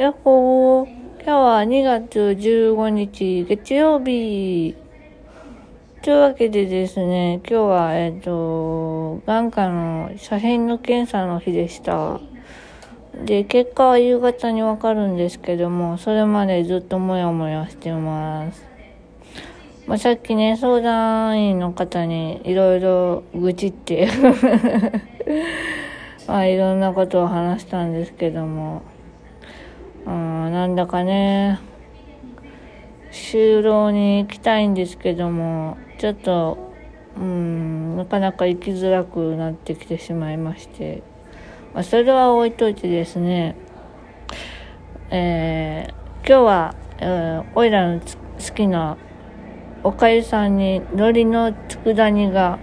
やっほー。今日は2月15日月曜日。というわけでですね、今日は、えっ、と、眼科の写真の検査の日でした。で、結果は夕方にわかるんですけども、それまでずっともやもやしてます。まあ、さっきね、相談員の方にいろいろ愚痴って まあ、いろんなことを話したんですけども、なんだかね、就労に行きたいんですけども、ちょっと、うん、なかなか行きづらくなってきてしまいまして、まあ、それは置いといてですね、えー、今日は、えー、おいらの好きなおかゆさんに海苔の佃煮が、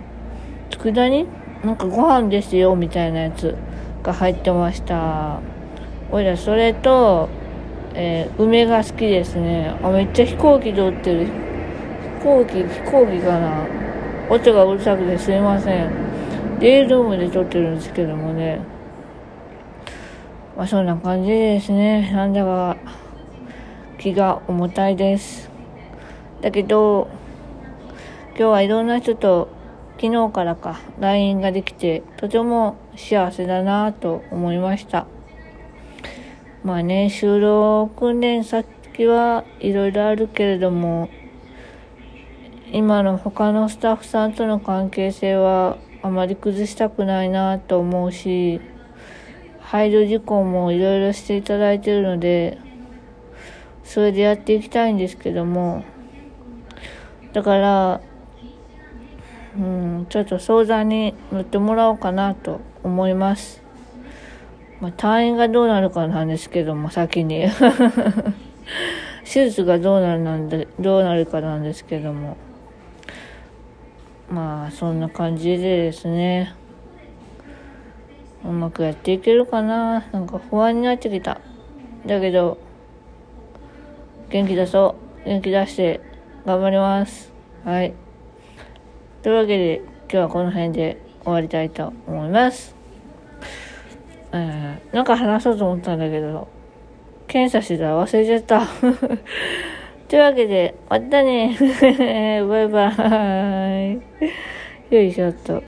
佃煮？なんかご飯ですよみたいなやつが入ってました。おいらそれと、えー、梅が好きですね。あ、めっちゃ飛行機通ってる。飛行機、飛行機かな。音がうるさくてすいません。デイルームで撮ってるんですけどもね。まあそんな感じですね。なんだか気が重たいです。だけど、今日はいろんな人と昨日からか LINE ができてとても幸せだなと思いました。まあね、就労訓練先はいろいろあるけれども、今の他のスタッフさんとの関係性はあまり崩したくないなと思うし、配慮事項もいろいろしていただいているので、それでやっていきたいんですけども、だから、うん、ちょっと相談に乗ってもらおうかなと思います。まあ、退院がどうなるかなんですけども、先に。手術がどうなるなんで、どうなるかなんですけども。まあ、そんな感じでですね。うまくやっていけるかななんか不安になってきた。だけど、元気出そう。元気出して頑張ります。はい。というわけで、今日はこの辺で終わりたいと思います。えー、なんか話そうと思ったんだけど、検査してたら忘れちゃった。というわけで、またね。バイバーイ。よいしょっと。